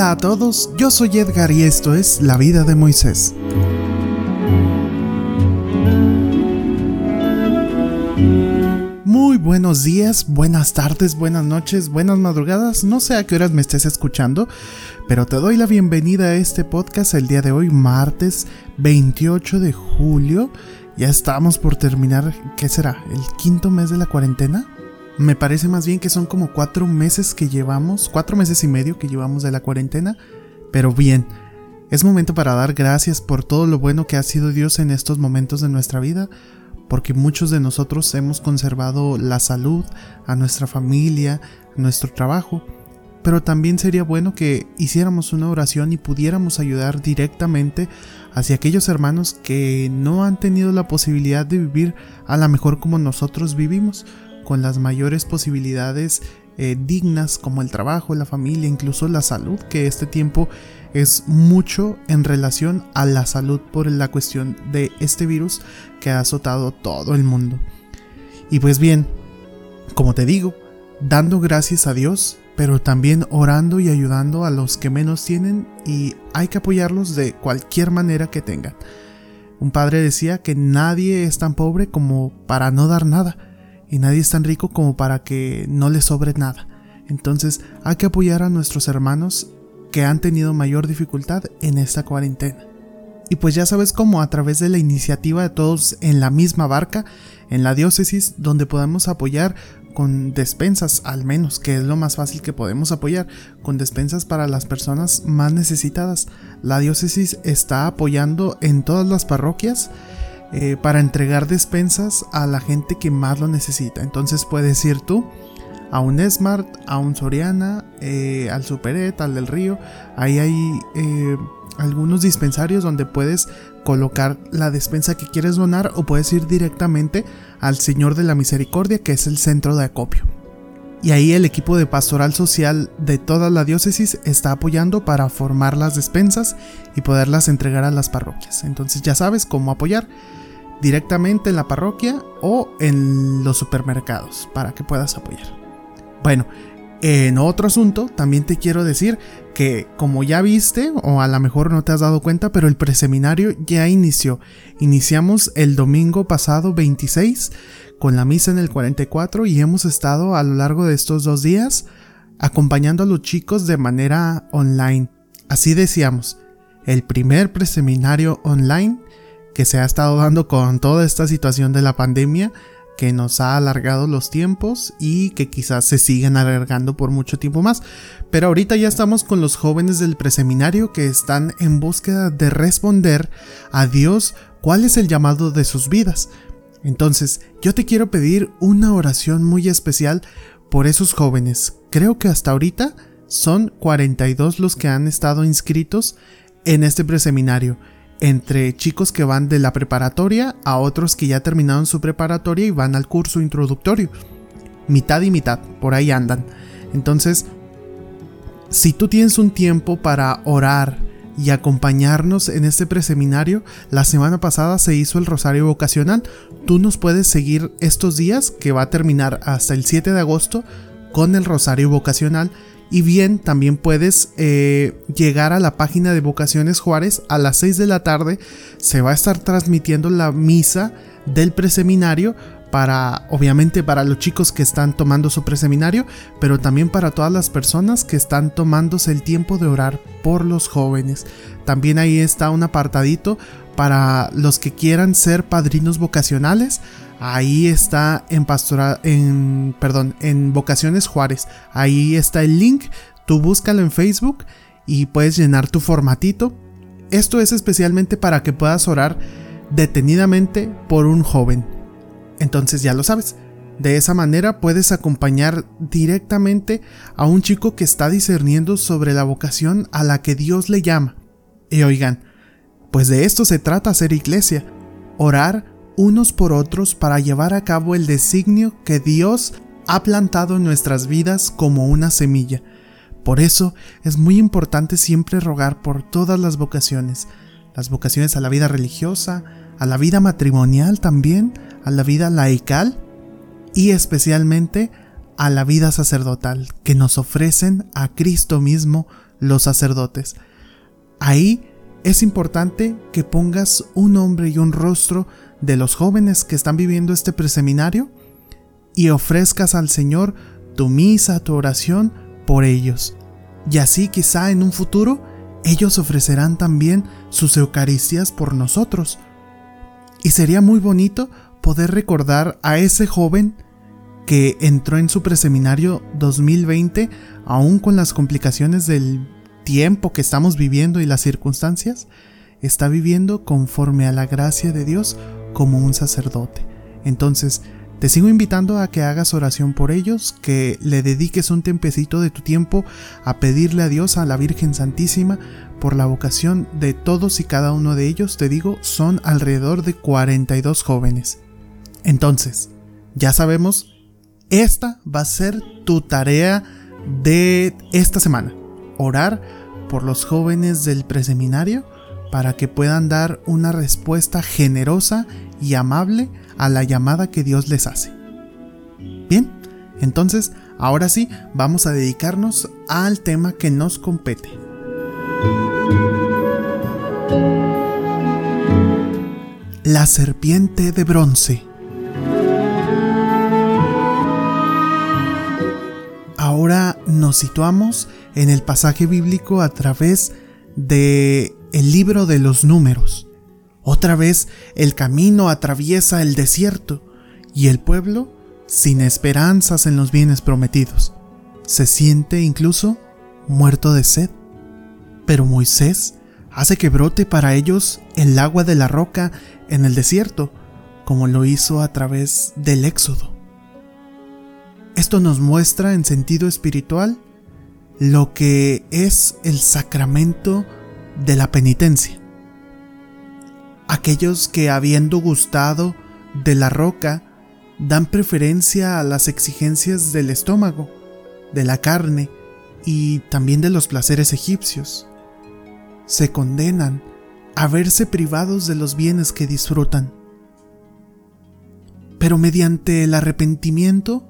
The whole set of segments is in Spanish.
Hola a todos, yo soy Edgar y esto es La vida de Moisés. Muy buenos días, buenas tardes, buenas noches, buenas madrugadas, no sé a qué horas me estés escuchando, pero te doy la bienvenida a este podcast el día de hoy, martes 28 de julio. Ya estamos por terminar, ¿qué será? ¿El quinto mes de la cuarentena? Me parece más bien que son como cuatro meses que llevamos, cuatro meses y medio que llevamos de la cuarentena, pero bien, es momento para dar gracias por todo lo bueno que ha sido Dios en estos momentos de nuestra vida, porque muchos de nosotros hemos conservado la salud, a nuestra familia, nuestro trabajo, pero también sería bueno que hiciéramos una oración y pudiéramos ayudar directamente hacia aquellos hermanos que no han tenido la posibilidad de vivir a la mejor como nosotros vivimos, con las mayores posibilidades eh, dignas como el trabajo, la familia, incluso la salud, que este tiempo es mucho en relación a la salud por la cuestión de este virus que ha azotado todo el mundo. Y pues bien, como te digo, dando gracias a Dios, pero también orando y ayudando a los que menos tienen y hay que apoyarlos de cualquier manera que tengan. Un padre decía que nadie es tan pobre como para no dar nada y nadie es tan rico como para que no le sobre nada. Entonces hay que apoyar a nuestros hermanos que han tenido mayor dificultad en esta cuarentena. Y pues ya sabes cómo a través de la iniciativa de todos en la misma barca, en la diócesis, donde podemos apoyar con despensas, al menos, que es lo más fácil que podemos apoyar, con despensas para las personas más necesitadas. La diócesis está apoyando en todas las parroquias eh, para entregar despensas a la gente que más lo necesita. Entonces puedes ir tú a un Smart, a un Soriana, eh, al Superet, al del Río. Ahí hay eh, algunos dispensarios donde puedes colocar la despensa que quieres donar o puedes ir directamente al Señor de la Misericordia, que es el centro de acopio. Y ahí el equipo de pastoral social de toda la diócesis está apoyando para formar las despensas y poderlas entregar a las parroquias. Entonces ya sabes cómo apoyar directamente en la parroquia o en los supermercados para que puedas apoyar. Bueno, en otro asunto, también te quiero decir que como ya viste, o a lo mejor no te has dado cuenta, pero el preseminario ya inició. Iniciamos el domingo pasado 26 con la misa en el 44 y hemos estado a lo largo de estos dos días acompañando a los chicos de manera online. Así decíamos, el primer preseminario online que se ha estado dando con toda esta situación de la pandemia que nos ha alargado los tiempos y que quizás se siguen alargando por mucho tiempo más. Pero ahorita ya estamos con los jóvenes del preseminario que están en búsqueda de responder a Dios cuál es el llamado de sus vidas. Entonces, yo te quiero pedir una oración muy especial por esos jóvenes. Creo que hasta ahorita son 42 los que han estado inscritos en este preseminario entre chicos que van de la preparatoria a otros que ya terminaron su preparatoria y van al curso introductorio. Mitad y mitad, por ahí andan. Entonces, si tú tienes un tiempo para orar y acompañarnos en este preseminario, la semana pasada se hizo el rosario vocacional. Tú nos puedes seguir estos días, que va a terminar hasta el 7 de agosto, con el rosario vocacional y bien, también puedes eh, llegar a la página de Vocaciones Juárez a las 6 de la tarde. Se va a estar transmitiendo la misa del preseminario para, obviamente, para los chicos que están tomando su preseminario, pero también para todas las personas que están tomándose el tiempo de orar por los jóvenes. También ahí está un apartadito para los que quieran ser padrinos vocacionales. Ahí está en pastora, en, perdón, en Vocaciones Juárez. Ahí está el link. Tú búscalo en Facebook y puedes llenar tu formatito. Esto es especialmente para que puedas orar detenidamente por un joven. Entonces ya lo sabes. De esa manera puedes acompañar directamente a un chico que está discerniendo sobre la vocación a la que Dios le llama. Y oigan, pues de esto se trata ser iglesia, orar unos por otros para llevar a cabo el designio que Dios ha plantado en nuestras vidas como una semilla. Por eso es muy importante siempre rogar por todas las vocaciones, las vocaciones a la vida religiosa, a la vida matrimonial también, a la vida laical y especialmente a la vida sacerdotal que nos ofrecen a Cristo mismo los sacerdotes. Ahí es importante que pongas un nombre y un rostro de los jóvenes que están viviendo este preseminario y ofrezcas al Señor tu misa, tu oración por ellos. Y así quizá en un futuro ellos ofrecerán también sus Eucaristías por nosotros. Y sería muy bonito poder recordar a ese joven que entró en su preseminario 2020, aún con las complicaciones del tiempo que estamos viviendo y las circunstancias, está viviendo conforme a la gracia de Dios como un sacerdote. Entonces, te sigo invitando a que hagas oración por ellos, que le dediques un tempecito de tu tiempo a pedirle a Dios, a la Virgen Santísima, por la vocación de todos y cada uno de ellos. Te digo, son alrededor de 42 jóvenes. Entonces, ya sabemos, esta va a ser tu tarea de esta semana. Orar por los jóvenes del preseminario para que puedan dar una respuesta generosa y amable a la llamada que Dios les hace. Bien, entonces ahora sí vamos a dedicarnos al tema que nos compete. La serpiente de bronce. Nos situamos en el pasaje bíblico a través de el libro de los números. Otra vez el camino atraviesa el desierto y el pueblo, sin esperanzas en los bienes prometidos, se siente incluso muerto de sed. Pero Moisés hace que brote para ellos el agua de la roca en el desierto, como lo hizo a través del Éxodo. Esto nos muestra en sentido espiritual lo que es el sacramento de la penitencia aquellos que habiendo gustado de la roca dan preferencia a las exigencias del estómago, de la carne y también de los placeres egipcios. Se condenan a verse privados de los bienes que disfrutan. Pero mediante el arrepentimiento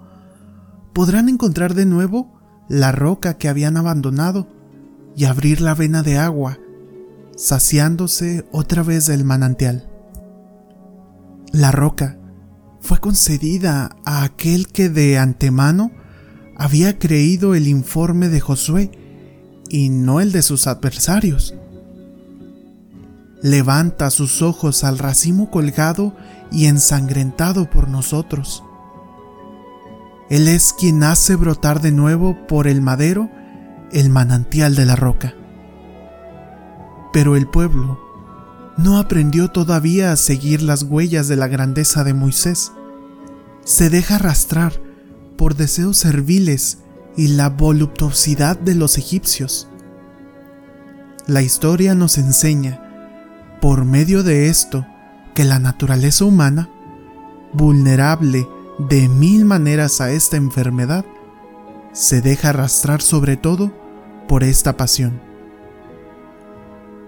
podrán encontrar de nuevo la roca que habían abandonado y abrir la vena de agua saciándose otra vez del manantial. La roca fue concedida a aquel que de antemano había creído el informe de Josué y no el de sus adversarios. Levanta sus ojos al racimo colgado y ensangrentado por nosotros. Él es quien hace brotar de nuevo por el madero el manantial de la roca. Pero el pueblo no aprendió todavía a seguir las huellas de la grandeza de Moisés. Se deja arrastrar por deseos serviles y la voluptuosidad de los egipcios. La historia nos enseña, por medio de esto, que la naturaleza humana, vulnerable de mil maneras a esta enfermedad, se deja arrastrar sobre todo por esta pasión.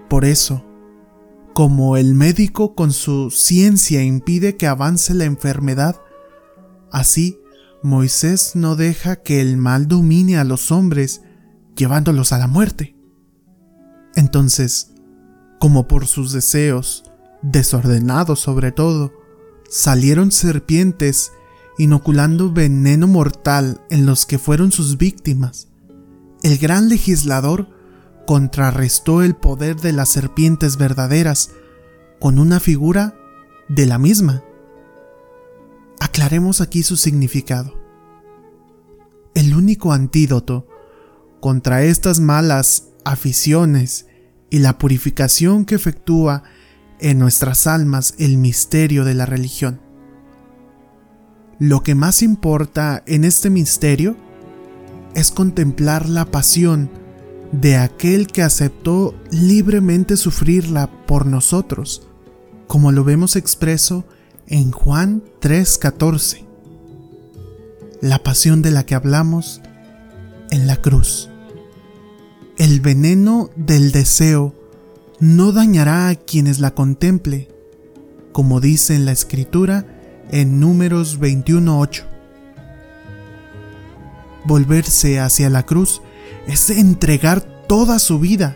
Por eso, como el médico con su ciencia impide que avance la enfermedad, así Moisés no deja que el mal domine a los hombres, llevándolos a la muerte. Entonces, como por sus deseos, desordenados sobre todo, salieron serpientes inoculando veneno mortal en los que fueron sus víctimas, el gran legislador contrarrestó el poder de las serpientes verdaderas con una figura de la misma. Aclaremos aquí su significado. El único antídoto contra estas malas aficiones y la purificación que efectúa en nuestras almas el misterio de la religión. Lo que más importa en este misterio es contemplar la pasión de aquel que aceptó libremente sufrirla por nosotros, como lo vemos expreso en Juan 3:14. La pasión de la que hablamos en la cruz. El veneno del deseo no dañará a quienes la contemple, como dice en la escritura en números 21:8. Volverse hacia la cruz es entregar toda su vida,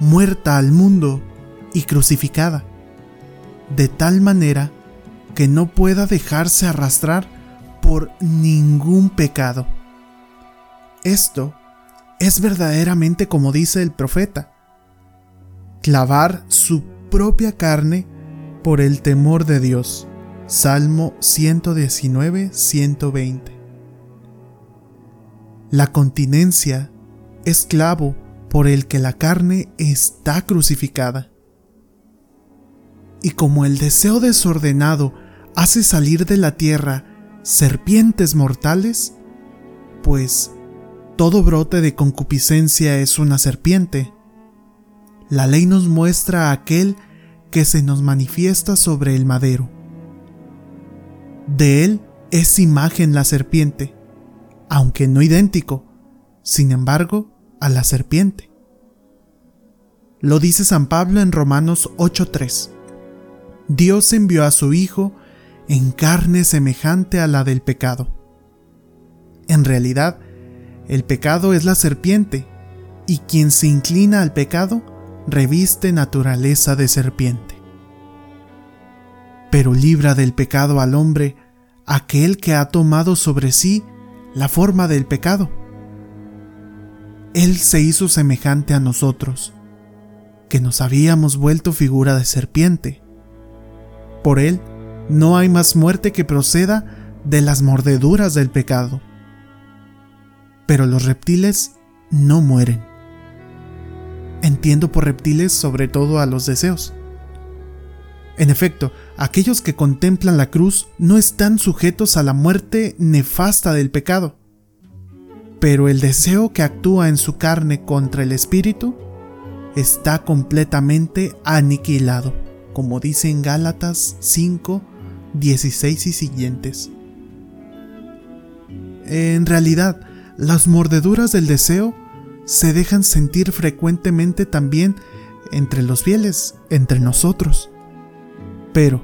muerta al mundo y crucificada, de tal manera que no pueda dejarse arrastrar por ningún pecado. Esto es verdaderamente como dice el profeta, clavar su propia carne por el temor de Dios. Salmo 119, 120. La continencia es clavo por el que la carne está crucificada. Y como el deseo desordenado hace salir de la tierra serpientes mortales, pues todo brote de concupiscencia es una serpiente. La ley nos muestra aquel que se nos manifiesta sobre el madero. De él es imagen la serpiente, aunque no idéntico, sin embargo, a la serpiente. Lo dice San Pablo en Romanos 8:3. Dios envió a su Hijo en carne semejante a la del pecado. En realidad, el pecado es la serpiente, y quien se inclina al pecado reviste naturaleza de serpiente. Pero libra del pecado al hombre aquel que ha tomado sobre sí la forma del pecado. Él se hizo semejante a nosotros, que nos habíamos vuelto figura de serpiente. Por él no hay más muerte que proceda de las mordeduras del pecado. Pero los reptiles no mueren. Entiendo por reptiles sobre todo a los deseos. En efecto, aquellos que contemplan la cruz no están sujetos a la muerte nefasta del pecado. Pero el deseo que actúa en su carne contra el espíritu está completamente aniquilado, como dice en Gálatas 5, 16 y siguientes. En realidad, las mordeduras del deseo se dejan sentir frecuentemente también entre los fieles, entre nosotros. Pero,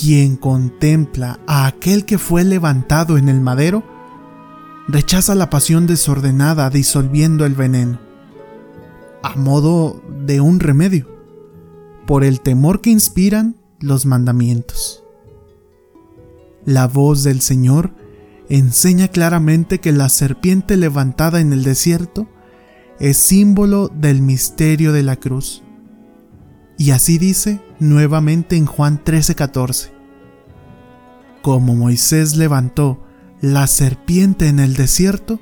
quien contempla a aquel que fue levantado en el madero, rechaza la pasión desordenada disolviendo el veneno, a modo de un remedio, por el temor que inspiran los mandamientos. La voz del Señor enseña claramente que la serpiente levantada en el desierto es símbolo del misterio de la cruz. Y así dice nuevamente en Juan 13:14. Como Moisés levantó la serpiente en el desierto,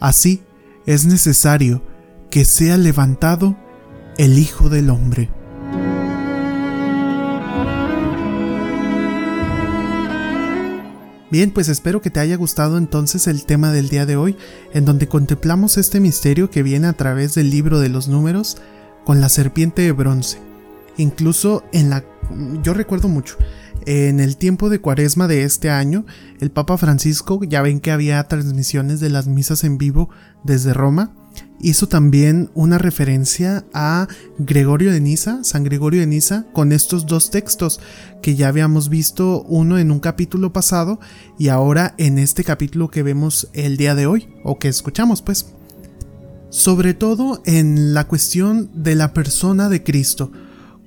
así es necesario que sea levantado el Hijo del Hombre. Bien, pues espero que te haya gustado entonces el tema del día de hoy, en donde contemplamos este misterio que viene a través del libro de los números con la serpiente de bronce. Incluso en la... yo recuerdo mucho, en el tiempo de cuaresma de este año, el Papa Francisco, ya ven que había transmisiones de las misas en vivo desde Roma, hizo también una referencia a Gregorio de Niza, San Gregorio de Niza, con estos dos textos que ya habíamos visto uno en un capítulo pasado y ahora en este capítulo que vemos el día de hoy, o que escuchamos pues. Sobre todo en la cuestión de la persona de Cristo,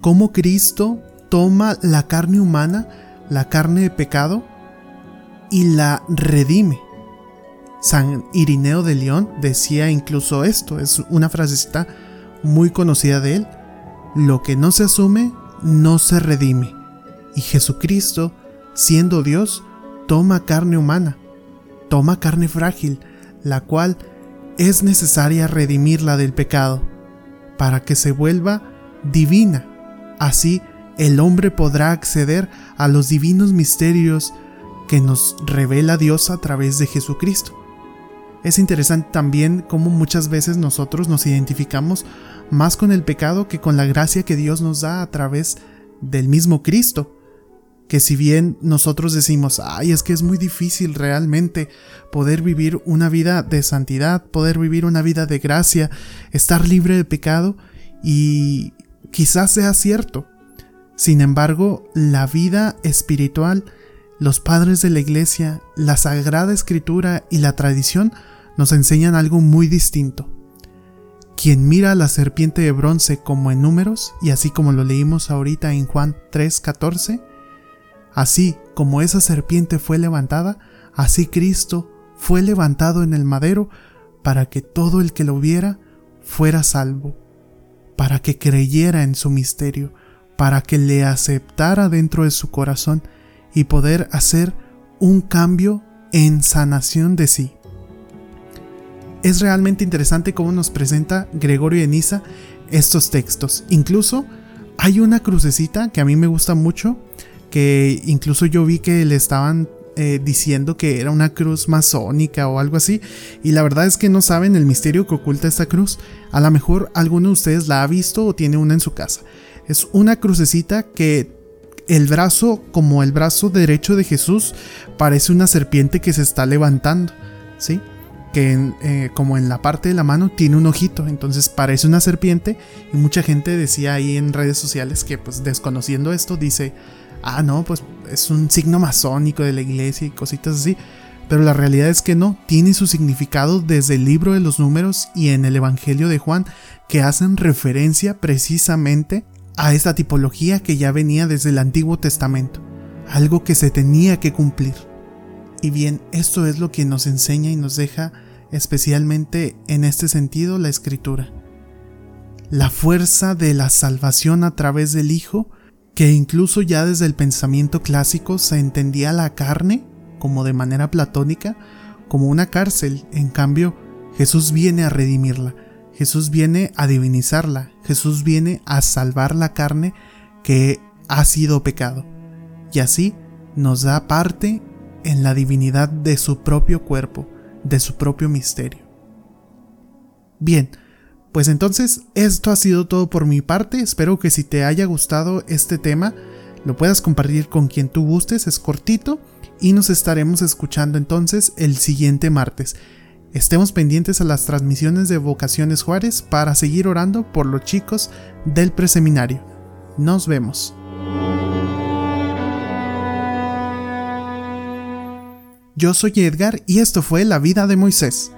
cómo Cristo toma la carne humana, la carne de pecado, y la redime San Irineo de León decía incluso esto, es una frasecita muy conocida de él, lo que no se asume no se redime, y Jesucristo, siendo Dios, toma carne humana, toma carne frágil, la cual es necesaria redimirla del pecado, para que se vuelva divina. Así el hombre podrá acceder a los divinos misterios que nos revela Dios a través de Jesucristo. Es interesante también cómo muchas veces nosotros nos identificamos más con el pecado que con la gracia que Dios nos da a través del mismo Cristo. Que si bien nosotros decimos, ay, es que es muy difícil realmente poder vivir una vida de santidad, poder vivir una vida de gracia, estar libre de pecado, y quizás sea cierto. Sin embargo, la vida espiritual, los padres de la iglesia, la sagrada escritura y la tradición nos enseñan algo muy distinto. quien mira a la serpiente de bronce como en números, y así como lo leímos ahorita en Juan 3:14, así como esa serpiente fue levantada, así Cristo fue levantado en el madero para que todo el que lo viera fuera salvo, para que creyera en su misterio, para que le aceptara dentro de su corazón y poder hacer un cambio en sanación de sí. Es realmente interesante cómo nos presenta Gregorio de Niza estos textos. Incluso hay una crucecita que a mí me gusta mucho, que incluso yo vi que le estaban eh, diciendo que era una cruz masónica o algo así. Y la verdad es que no saben el misterio que oculta esta cruz. A lo mejor alguno de ustedes la ha visto o tiene una en su casa. Es una crucecita que el brazo, como el brazo derecho de Jesús, parece una serpiente que se está levantando. ¿Sí? que eh, como en la parte de la mano tiene un ojito, entonces parece una serpiente y mucha gente decía ahí en redes sociales que pues desconociendo esto dice, ah, no, pues es un signo masónico de la iglesia y cositas así. Pero la realidad es que no, tiene su significado desde el libro de los números y en el Evangelio de Juan, que hacen referencia precisamente a esta tipología que ya venía desde el Antiguo Testamento, algo que se tenía que cumplir. Y bien, esto es lo que nos enseña y nos deja especialmente en este sentido la Escritura. La fuerza de la salvación a través del Hijo que incluso ya desde el pensamiento clásico se entendía la carne, como de manera platónica, como una cárcel. En cambio, Jesús viene a redimirla, Jesús viene a divinizarla, Jesús viene a salvar la carne que ha sido pecado. Y así nos da parte en la divinidad de su propio cuerpo, de su propio misterio. Bien, pues entonces, esto ha sido todo por mi parte. Espero que si te haya gustado este tema, lo puedas compartir con quien tú gustes. Es cortito y nos estaremos escuchando entonces el siguiente martes. Estemos pendientes a las transmisiones de Vocaciones Juárez para seguir orando por los chicos del preseminario. Nos vemos. Yo soy Edgar y esto fue La vida de Moisés.